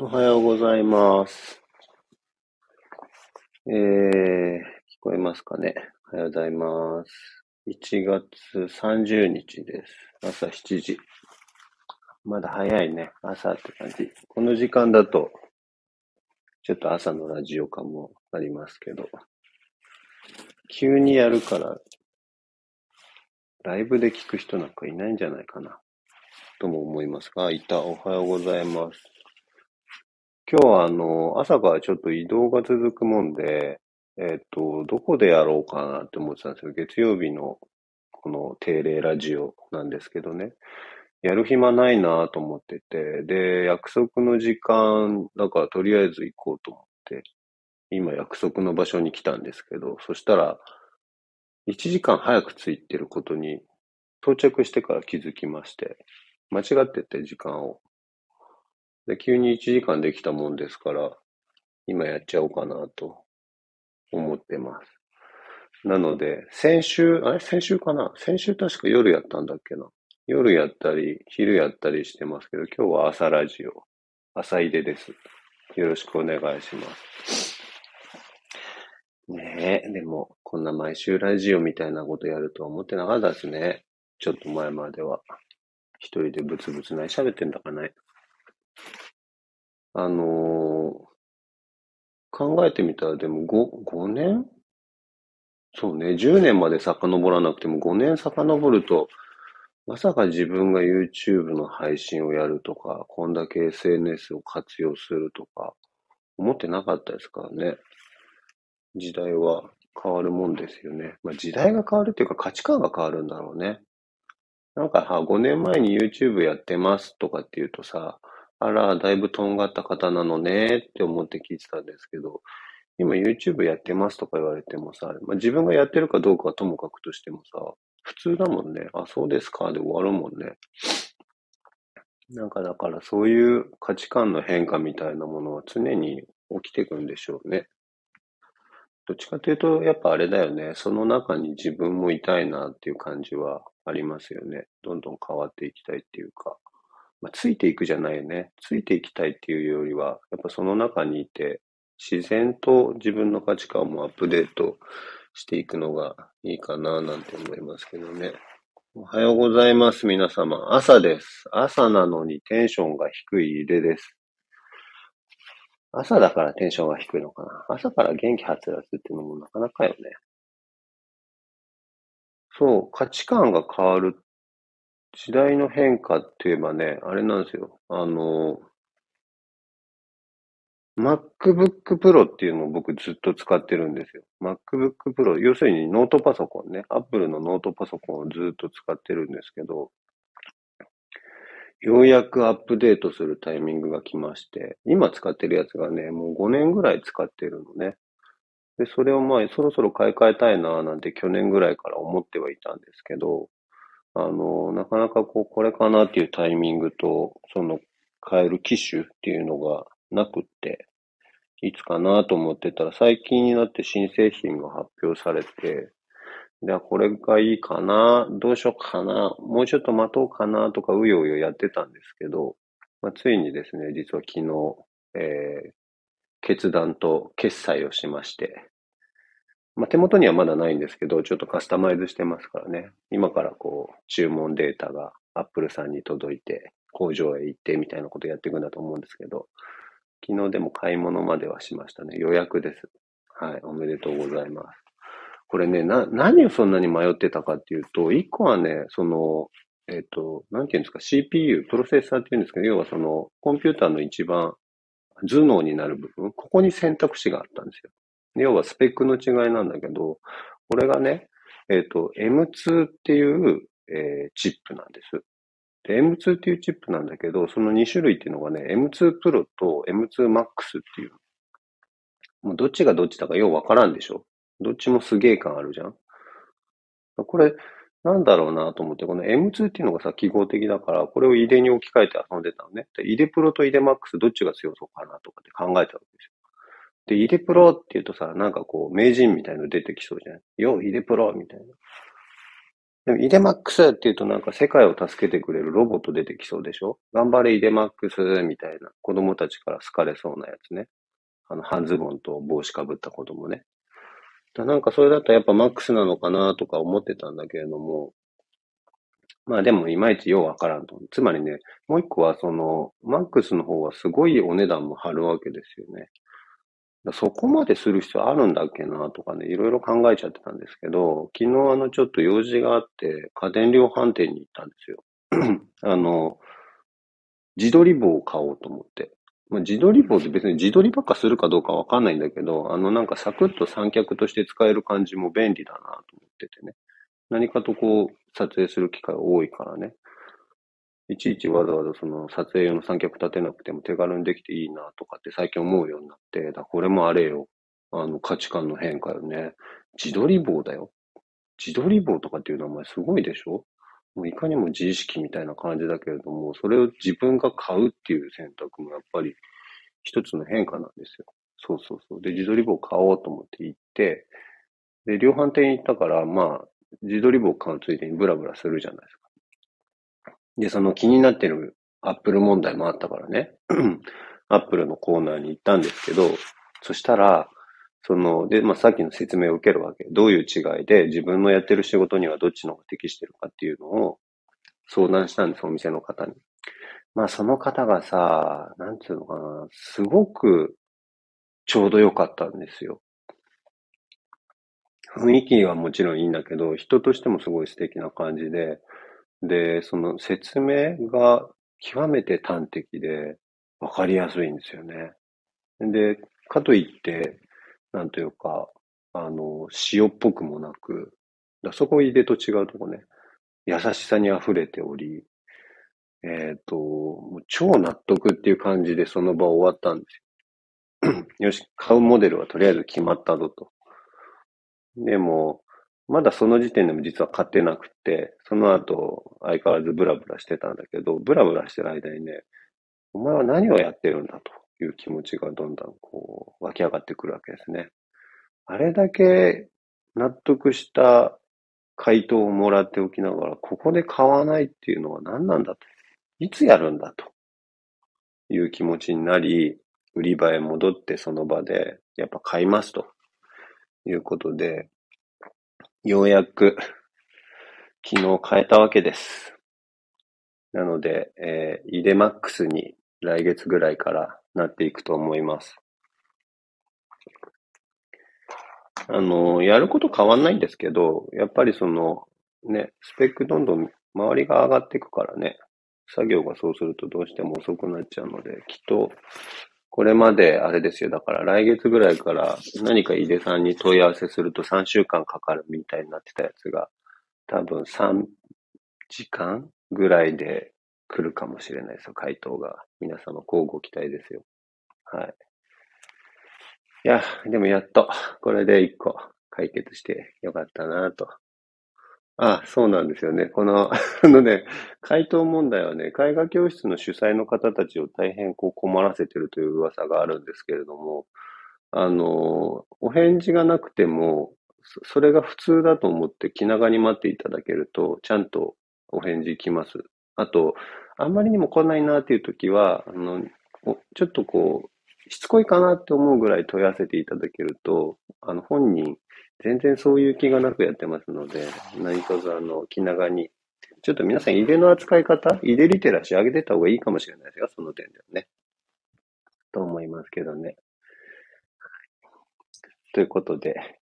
おはようございます。えー、聞こえますかね？おはようございます。1月30日です。朝7時。まだ早いね。朝って感じ。この時間だと、ちょっと朝のラジオ感もありますけど、急にやるから、ライブで聞く人なんかいないんじゃないかな。とも思いますが、いた。おはようございます。今日はあの、朝からちょっと移動が続くもんで、えっと、どこでやろうかなって思ってたんですよ。月曜日のこの定例ラジオなんですけどね。やる暇ないなと思ってて、で、約束の時間、だからとりあえず行こうと思って、今約束の場所に来たんですけど、そしたら、1時間早く着いてることに到着してから気づきまして、間違ってて時間を。で、急に1時間できたもんですから、今やっちゃおうかなと思ってます。なので、先週、あれ？先週かな？先週確か夜やったんだっけな？夜やったり、昼やったりしてますけど、今日は朝ラジオ、朝入れです。よろしくお願いします。ねえ、でも、こんな毎週ラジオみたいなことやるとは思ってなかったですね。ちょっと前までは。一人でブツブツ何喋ってんだかね。あの考えてみたら、でも5、5年？そうね、10年まで遡らなくても5年遡ると、まさか自分が YouTube の配信をやるとか、こんだけ SNS を活用するとか、思ってなかったですからね。時代は変わるもんですよね。まあ、時代が変わるっていうか価値観が変わるんだろうね。なんか、は、5年前に YouTube やってますとかって言うとさ、あら、だいぶとんがった方なのねって思って聞いてたんですけど、今 YouTube やってますとか言われてもさ、まあ、自分がやってるかどうかはともかくとしてもさ、普通だもんね。あ、そうですかで終わるもんね。なんかだからそういう価値観の変化みたいなものは常に起きていくんでしょうね。どっちかというと、やっぱあれだよね。その中に自分もいたいなっていう感じはありますよね。どんどん変わっていきたいっていうか。まあ、ついていくじゃないよね。ついていきたいっていうよりは、やっぱその中にいて、自然と自分の価値観もアップデートしていくのがいいかななんて思いますけどね。おはようございます、皆様。朝です。朝なのにテンションが低い入れです。朝だからテンションが低いのかな。朝から元気はつらつっていうのもなかなかよね。そう、価値観が変わる。時代の変化って言えばね、あれなんですよ。あの、MacBook Pro っていうのを僕ずっと使ってるんですよ。MacBook Pro、要するにノートパソコンね。Apple のノートパソコンをずっと使ってるんですけど、ようやくアップデートするタイミングが来まして、今使ってるやつがね、もう5年ぐらい使ってるのね。で、それをまあ、そろそろ買い替えたいななんて去年ぐらいから思ってはいたんですけど、あの、なかなかこう、これかなっていうタイミングと、その、変える機種っていうのがなくって、いつかなと思ってたら、最近になって新製品が発表されて、で、あこれがいいかな、どうしようかな、もうちょっと待とうかなとか、うようよやってたんですけど、まあ、ついにですね、実は昨日、えー、決断と決済をしまして、まあ、手元にはまだないんですけど、ちょっとカスタマイズしてますからね。今からこう、注文データが Apple さんに届いて、工場へ行ってみたいなことやっていくんだと思うんですけど、昨日でも買い物まではしましたね。予約です。はい、おめでとうございます。これね、な、何をそんなに迷ってたかっていうと、一個はね、その、えっ、と、なんていうんですか、CPU、プロセッサーっていうんですけど、要はその、コンピューターの一番頭脳になる部分、ここに選択肢があったんですよ。要はスペックの違いなんだけど、これがね、えっ、と、M2 っていう、えーチップなんです。で、M2 っていうチップなんだけど、その2種類っていうのがね、M2 Pro と M2 Max っていう。もうどっちがどっちだかようわからんでしょどっちもすげえ感あるじゃんこれ、なんだろうなと思って、この M2 っていうのがさ、記号的だから、これを入れに置き換えて遊んでたのね。で、入れプロと入れマックスどっちが強そうかなとかって考えたわけですよ。で、入れプロって言うとさ、なんかこう、名人みたいの出てきそうじゃん。よ、入れプロみたいな。でも、イデマックスって言うとなんか世界を助けてくれるロボット出てきそうでしょ？頑張れイデマックスみたいな子供たちから好かれそうなやつね。あの、半ズボンと帽子かぶった子供ね。だなんかそれだとやっぱマックスなのかなとか思ってたんだけれども、まあでもいまいちようわからんと。つまりね、もう一個はその、マックスの方はすごいお値段も張るわけですよね。そこまでする必要あるんだっけなとかね、いろいろ考えちゃってたんですけど、昨日あのちょっと用事があって家電量販店に行ったんですよ。あの、自撮り棒を買おうと思って。まあ、自撮り棒って別に自撮りばっかするかどうかわかんないんだけど、あのなんかサクッと三脚として使える感じも便利だなと思っててね。何かとこう撮影する機会多いからね。いちいちわざわざその撮影用の三脚立てなくても手軽にできていいなとかって最近思うようになって、だこれもあれよ。あの価値観の変化よね。自撮り棒だよ。自撮り棒とかっていう名前すごいでしょ？もういかにも自意識みたいな感じだけれども、それを自分が買うっていう選択もやっぱり一つの変化なんですよ。そうそうそう。で、自撮り棒買おうと思って行って、で、量販店行ったから、まあ、自撮り棒買うついでにブラブラするじゃないですか。で、その気になってるアップル問題もあったからね、アップルのコーナーに行ったんですけど、そしたら、その、で、まあ、さっきの説明を受けるわけ。どういう違いで自分のやってる仕事にはどっちの方が適してるかっていうのを相談したんです、お店の方に。まあ、その方がさ、なんつうのかな、すごくちょうど良かったんですよ。雰囲気はもちろんいいんだけど、人としてもすごい素敵な感じで、で、その説明が極めて端的で分かりやすいんですよね。で、かといって、なんというか、あの、塩っぽくもなく、だそこ入れと違うとこね、優しさに溢れており、えっ、ー、と、もう超納得っていう感じでその場終わったんですよ。よし、買うモデルはとりあえず決まったぞと。でも、まだその時点でも実は買ってなくて、その後相変わらずブラブラしてたんだけど、ブラブラしてる間にね、お前は何をやってるんだという気持ちがどんどんこう湧き上がってくるわけですね。あれだけ納得した回答をもらっておきながら、ここで買わないっていうのは何なんだと。いつやるんだという気持ちになり、売り場へ戻ってその場で、やっぱ買いますということで、ようやく昨日変えたわけです。なので、えー、イデマックスに来月ぐらいからなっていくと思います。あの、やること変わんないんですけど、やっぱりその、ね、スペックどんどん周りが上がっていくからね、作業がそうするとどうしても遅くなっちゃうので、きっとこれまであれですよ。だから来月ぐらいから何か井出さんに問い合わせすると3週間かかるみたいになってたやつが、多分3時間ぐらいで来るかもしれないですよ。回答が。皆様、交互期待ですよ。はい。いや、でもやっと、これで1個解決してよかったなとあ、そうなんですよね。この、あのね、回答問題はね、絵画教室の主催の方たちを大変こう困らせてるという噂があるんですけれども、あの、お返事がなくても、それが普通だと思って気長に待っていただけると、ちゃんとお返事来ます。あと、あんまりにも来ないなっていう時は、あの、ちょっとこう、しつこいかなって思うぐらい問い合わせていただけると、あの、本人、全然そういう気がなくやってますので、何卒あの、気長に。ちょっと皆さん、入れの扱い方、入れリテラシー上げてた方がいいかもしれないですよ、その点ではね。と思いますけどね。ということで、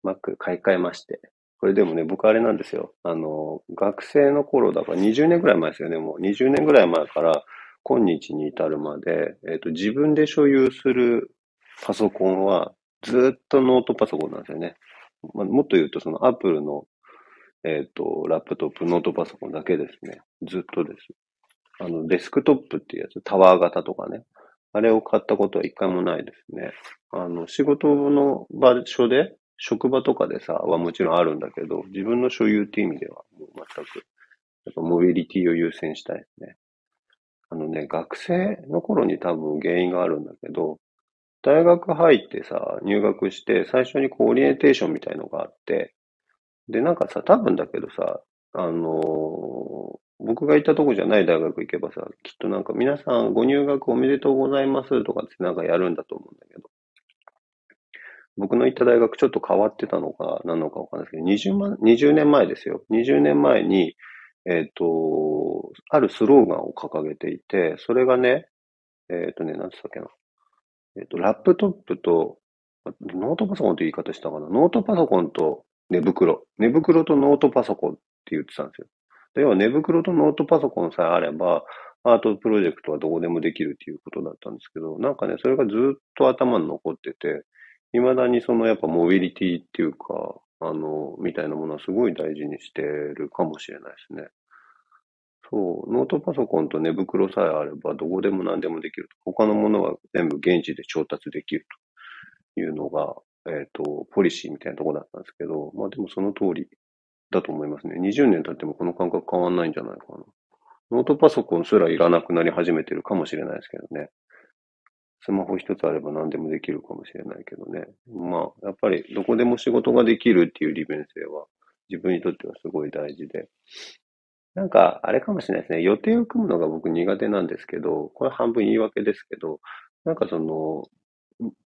Mac 買い替えまして。これでもね、僕あれなんですよ。あの、学生の頃だから20年ぐらい前ですよね。もう20年ぐらい前から今日に至るまで、えっ、ー、と、自分で所有するパソコンはずっとノートパソコンなんですよね。まあ、もっと言うと、そのアップルの、えっ、ー、と、ラップトップ、ノートパソコンだけですね。ずっとです。あの、デスクトップっていうやつ、タワー型とかね。あれを買ったことは一回もないですね。あの、仕事の場所で、職場とかでさ、はもちろんあるんだけど、自分の所有っていう意味では、もう全く、やっぱモビリティを優先したいですね。あのね、学生の頃に多分原因があるんだけど、大学入ってさ、入学して、最初にこう、オリエンテーションみたいのがあって、で、なんかさ、多分だけどさ、あの、僕が行ったとこじゃない大学行けばさ、きっとなんか皆さんご入学おめでとうございますとかってなんかやるんだと思うんだけど、僕の行った大学ちょっと変わってたのか何のかわかんないですけど、20万、20年前ですよ。20年前に、えっ、と、あるスローガンを掲げていて、それがね、えっ、とね、なんつったっけな。えっ、と、ラップトップと、ノートパソコンって言い方したかな？ノートパソコンと寝袋。寝袋とノートパソコンって言ってたんですよ。で要は寝袋とノートパソコンさえあれば、アートプロジェクトはどこでもできるっていうことだったんですけど、なんかね、それがずっと頭に残ってて、未だにそのやっぱモビリティっていうか、あの、みたいなものはすごい大事にしてるかもしれないですね。そう、ノートパソコンと寝袋さえあればどこでも何でもできると。他のものは全部現地で調達できるというのが、えっ、と、ポリシーみたいなところだったんですけど、まあでもその通りだと思いますね。20年経ってもこの感覚変わんないんじゃないかな。ノートパソコンすらいらなくなり始めてるかもしれないですけどね。スマホ一つあれば何でもできるかもしれないけどね。まあ、やっぱりどこでも仕事ができるっていう利便性は自分にとってはすごい大事で。なんか、あれかもしれないですね。予定を組むのが僕苦手なんですけど、これ半分言い訳ですけど、なんかその、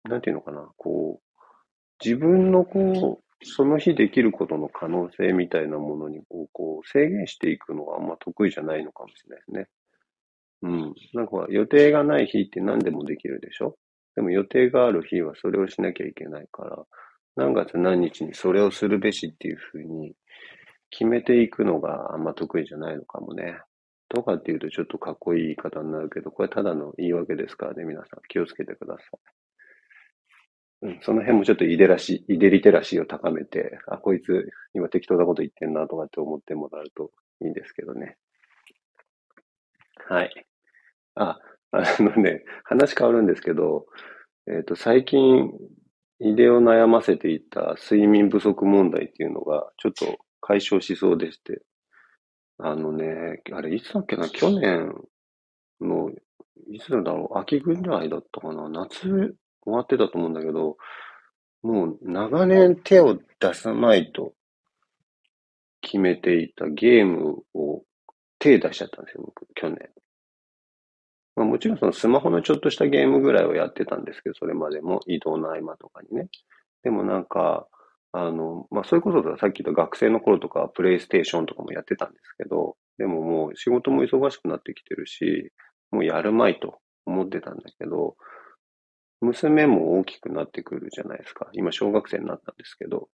なんていうのかな、こう、自分のこう、その日できることの可能性みたいなものにこう、こう制限していくのがあんま得意じゃないのかもしれないですね。うん。なんか予定がない日って何でもできるでしょ？でも予定がある日はそれをしなきゃいけないから、何月何日にそれをするべしっていうふうに決めていくのがあんま得意じゃないのかもね。とかっていうとちょっとかっこいい言い方になるけど、これただの言い訳ですからね、皆さん気をつけてください。うん、その辺もちょっとイデラシ、イデリテラシーを高めて、あ、こいつ今適当なこと言ってんなとかって思ってもらうといいんですけどね。はい。あ、あのね、話変わるんですけど、えっと、最近、井出を悩ませていた睡眠不足問題っていうのが、ちょっと解消しそうでして。あのね、あれ、いつだっけな、去年の、いつだろう、秋ぐらいだったかな、夏終わってたと思うんだけど、もう長年手を出さないと決めていたゲームを手出しちゃったんですよ、僕、去年。まあ、もちろんそのスマホのちょっとしたゲームぐらいをやってたんですけど、それまでも移動の合間とかにね。でもなんか、あの、まあ、そういうことだ、さっき言った学生の頃とか、プレイステーションとかもやってたんですけど、でももう仕事も忙しくなってきてるし、もうやるまいと思ってたんだけど、娘も大きくなってくるじゃないですか。今、小学生になったんですけど。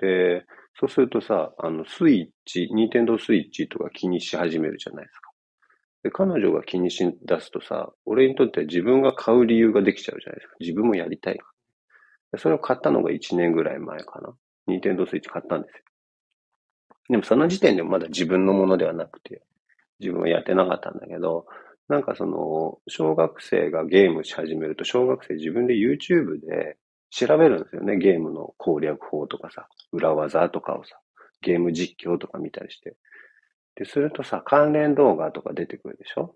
で、そうするとさ、あの、スイッチ、ニンテンドースイッチとか気にし始めるじゃないですか。で、彼女が気にし出すとさ、俺にとっては自分が買う理由ができちゃうじゃないですか。自分もやりたいそれを買ったのが1年ぐらい前かな。ニンテンドースイッチ買ったんですよ。でもその時点でまだ自分のものではなくて、自分はやってなかったんだけど、なんかその、小学生がゲームし始めると、小学生自分で YouTube で調べるんですよね。ゲームの攻略法とかさ、裏技とかをさ、ゲーム実況とか見たりして。で、するとさ、関連動画とか出てくるでしょ？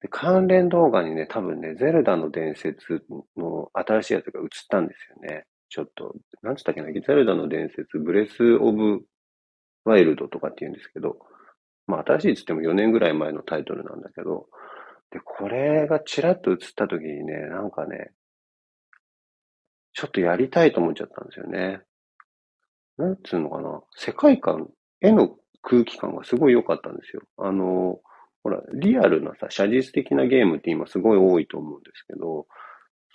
で、関連動画にね、多分ね、ゼルダの伝説の新しいやつが映ったんですよね。ちょっと、なんつったっけな、ゼルダの伝説、ブレス・オブ・ワイルドとかって言うんですけど、まあ新しいっつっても4年ぐらい前のタイトルなんだけど、で、これがチラッと映った時にね、なんかね、ちょっとやりたいと思っちゃったんですよね。なんつうのかな、世界観、絵の空気感がすごい良かったんですよ。あの、ほら、リアルなさ、写実的なゲームって今すごい多いと思うんですけど、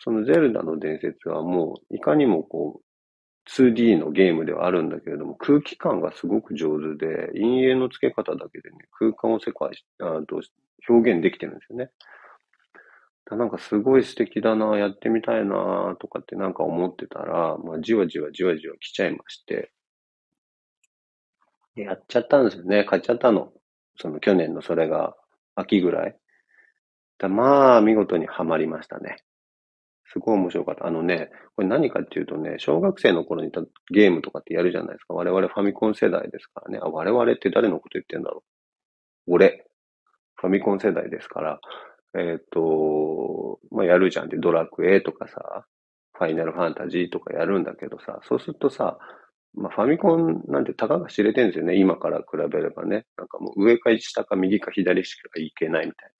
そのゼルダの伝説はもう、いかにもこう、2D のゲームではあるんだけれども、空気感がすごく上手で、陰影の付け方だけでね、空間を世界あと表現できてるんですよね。なんかすごい素敵だな、やってみたいな、とかってなんか思ってたら、まあ、じわじわじわじわ来ちゃいまして、やっちゃったんですよね。買っちゃったの。その去年のそれが秋ぐらい。だまあ、見事にはまりましたね。すごい面白かった。あのね、これ何かっていうとね、小学生の頃にたゲームとかってやるじゃないですか。我々ファミコン世代ですからね。あ、我々って誰のこと言ってんだろう。俺。ファミコン世代ですから、えっ、と、まあ、やるじゃんって、ドラクエとかさ、ファイナルファンタジーとかやるんだけどさ、そうするとさ、まあ、ファミコンなんてたかが知れてるんですよね。今から比べればね。なんかもう上か下か右か左しか行けないみたい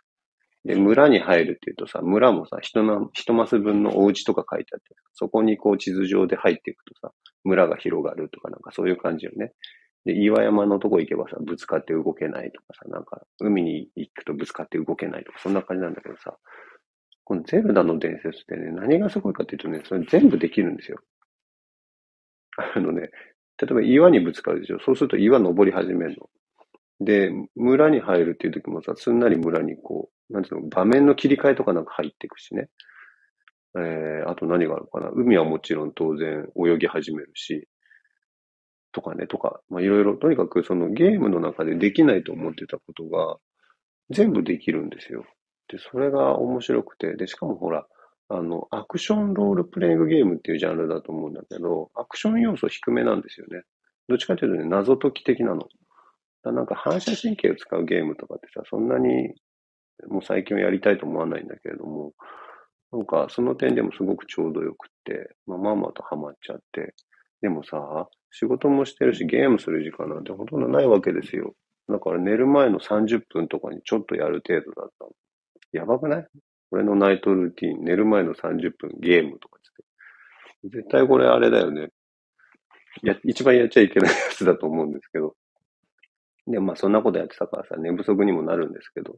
な。で、村に入るって言うとさ、村もさ、人の、一マス分のお家とか書いてあって、そこにこう地図上で入っていくとさ、村が広がるとかなんかそういう感じよね。で、岩山のとこ行けばさ、ぶつかって動けないとかさ、なんか、海に行くとぶつかって動けないとか、そんな感じなんだけどさ、このゼルダの伝説ってね、何がすごいかっていうとね、それ全部できるんですよ。あのね、例えば岩にぶつかるでしょ？そうすると岩登り始めるの。で、村に入るっていう時もさ、すんなり村にこう、なんていうの、場面の切り替えとかなんか入っていくしね。えー、あと何があるかな？海はもちろん当然泳ぎ始めるし、とかね、とか、まあいろいろ、とにかくそのゲームの中でできないと思ってたことが全部できるんですよ。で、それが面白くて、で、しかもほら、あの、アクションロールプレイングゲームっていうジャンルだと思うんだけど、アクション要素低めなんですよね。どっちかというとね、謎解き的なの。だなんか反射神経を使うゲームとかってさ、そんなにもう最近はやりたいと思わないんだけれども、なんかその点でもすごくちょうどよくって、まあ、まあまあとハマっちゃって。でもさ、仕事もしてるしゲームする時間なんてほとんどないわけですよ。だから寝る前の30分とかにちょっとやる程度だった。やばくない？俺のナイトルーティン、寝る前の30分ゲームとかって。絶対これあれだよね。や、一番やっちゃいけないやつだと思うんですけど。で、まあそんなことやってたからさ、寝不足にもなるんですけど。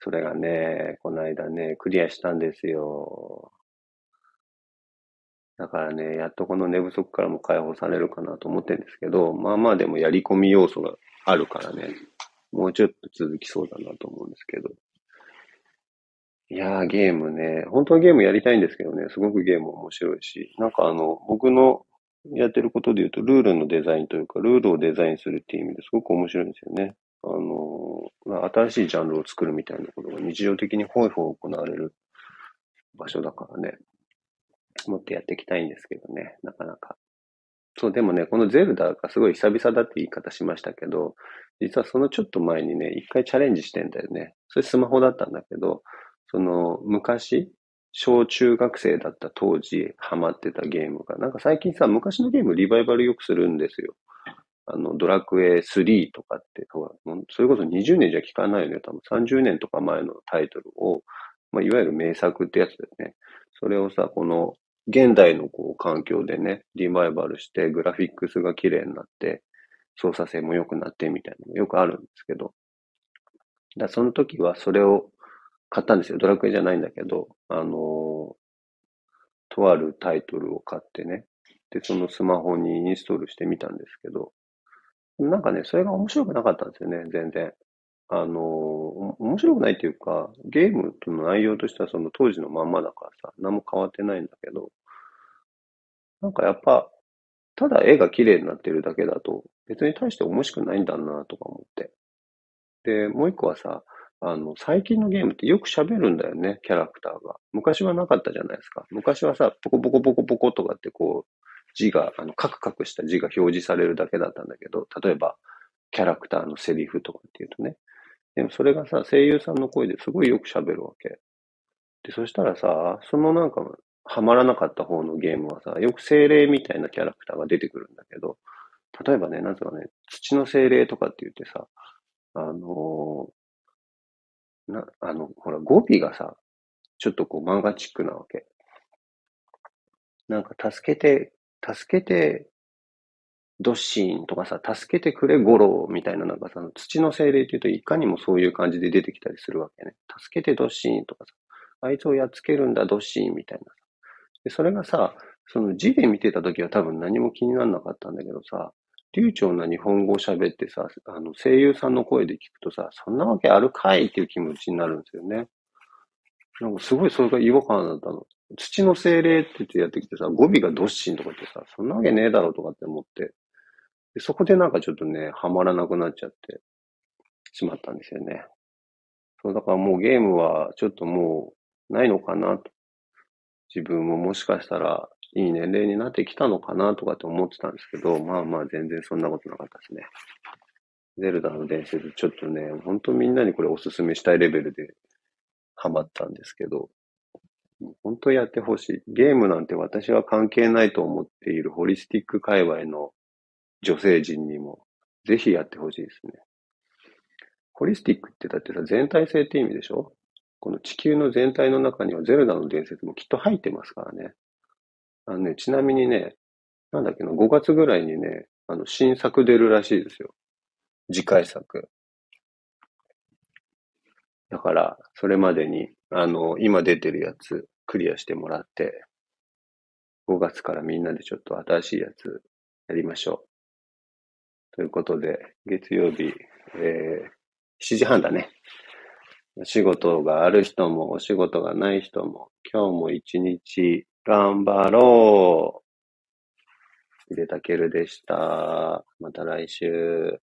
それがね、この間ね、クリアしたんですよ。だからね、やっとこの寝不足からも解放されるかなと思ってるんですけど、まあまあでもやり込み要素があるからね、もうちょっと続きそうだなと思うんですけど。いやー、ゲームね、本当はゲームやりたいんですけどね、すごくゲーム面白いし、なんかあの、僕のやってることで言うと、ルールのデザインというか、ルールをデザインするっていう意味ですごく面白いんですよね。あのま、新しいジャンルを作るみたいなことが日常的にほいほい行われる場所だからね。もっとやっていきたいんですけどね、なかなか。そう、でもね、このゼルダがすごい久々だって言い方しましたけど、実はそのちょっと前にね、一回チャレンジしてんだよね。それスマホだったんだけど、その昔、小中学生だった当時ハマってたゲームが、なんか最近さ、昔のゲームリバイバルよくするんですよ。あの、ドラクエ3とかって、それこそ20年じゃ聞かないよね。多分30年とか前のタイトルを、まあ、いわゆる名作ってやつだよね。それをさ、この現代のこう環境でね、リバイバルして、グラフィックスが綺麗になって、操作性も良くなってみたいなのがよくあるんですけど、だその時はそれを買ったんですよ。ドラクエじゃないんだけど、あの、とあるタイトルを買ってね、で、そのスマホにインストールしてみたんですけど、なんかね、それが面白くなかったんですよね、全然。あの、面白くないっていうか、ゲームとの内容としてはその当時のまんまだからさ、何も変わってないんだけど、なんかやっぱ、ただ絵が綺麗になってるだけだと、別に大して面白くないんだなとか思って。で、もう一個はさ、あの、最近のゲームってよく喋るんだよね、キャラクターが。昔はなかったじゃないですか。昔はさ、ポコポコポコポコとかってこう、字が、あの、カクカクした字が表示されるだけだったんだけど、例えば、キャラクターのセリフとかっていうとね、でもそれがさ、声優さんの声ですごいよく喋るわけ。で、そしたらさ、そのなんか、ハマらなかった方のゲームはさ、よく精霊みたいなキャラクターが出てくるんだけど、例えばね、なんつうかね、土の精霊とかって言ってさ、あのー、な、あの、ほら、語尾がさ、ちょっとこう漫画チックなわけ。なんか、助けて、助けてドッシーンとかさ、助けてくれゴロみたいななんかさ、土の精霊って言うといかにもそういう感じで出てきたりするわけね。助けてドッシーンとかさ、あいつをやっつけるんだドッシーンみたいな。で、それがさ、その字で見てた時は多分何も気にならなかったんだけどさ、流暢な日本語を喋ってさ、あの声優さんの声で聞くとさ、そんなわけあるかいっていう気持ちになるんですよね。なんかすごいそれが違和感だったの。土の精霊って言ってやってきてさ、語尾がドッシンとかってさ、そんなわけねえだろうとかって思って。でそこでなんかちょっとね、はまらなくなっちゃってしまったんですよね。そう、だからもうゲームはちょっともうないのかなと。自分ももしかしたらいい年齢になってきたのかなとかって思ってたんですけど、まあまあ全然そんなことなかったですね。ゼルダの伝説、ちょっとね、本当みんなにこれおすすめしたいレベルでハマったんですけど、本当やってほしい。ゲームなんて私は関係ないと思っているホリスティック界隈の女性陣にも、ぜひやってほしいですね。ホリスティックってだってさ、全体性って意味でしょ？この地球の全体の中にはゼルダの伝説もきっと入ってますからね。あのね、ちなみにね、なんだっけな、5月ぐらいにね、あの、新作出るらしいですよ。次回作。だから、それまでに、あの、今出てるやつ、クリアしてもらって、5月からみんなでちょっと新しいやつやりましょう。ということで、月曜日、えー、7時半だね。仕事がある人も、お仕事がない人も、今日も一日頑張ろう。井出たけるでした。また来週。